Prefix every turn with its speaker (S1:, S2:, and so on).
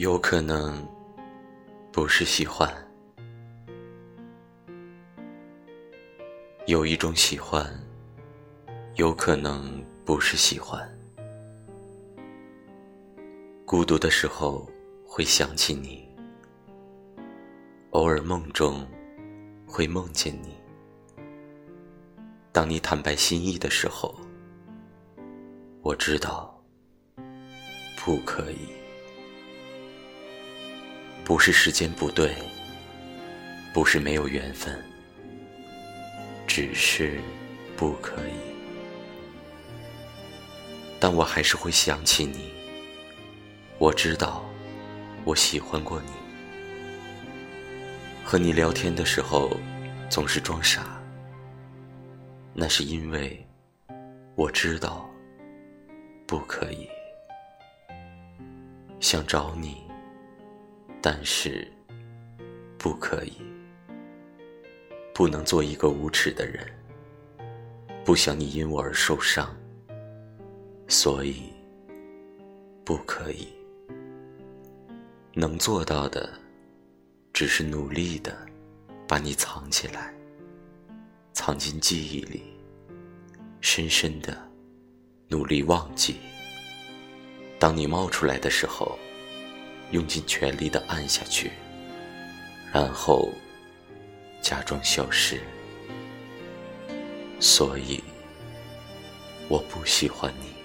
S1: 有可能不是喜欢，有一种喜欢，有可能不是喜欢。孤独的时候会想起你，偶尔梦中会梦见你。当你坦白心意的时候，我知道不可以。不是时间不对，不是没有缘分，只是不可以。但我还是会想起你。我知道，我喜欢过你。和你聊天的时候，总是装傻。那是因为我知道不可以。想找你。但是，不可以，不能做一个无耻的人，不想你因我而受伤，所以不可以。能做到的，只是努力的把你藏起来，藏进记忆里，深深的努力忘记。当你冒出来的时候。用尽全力的按下去，然后假装消失。所以，我不喜欢你。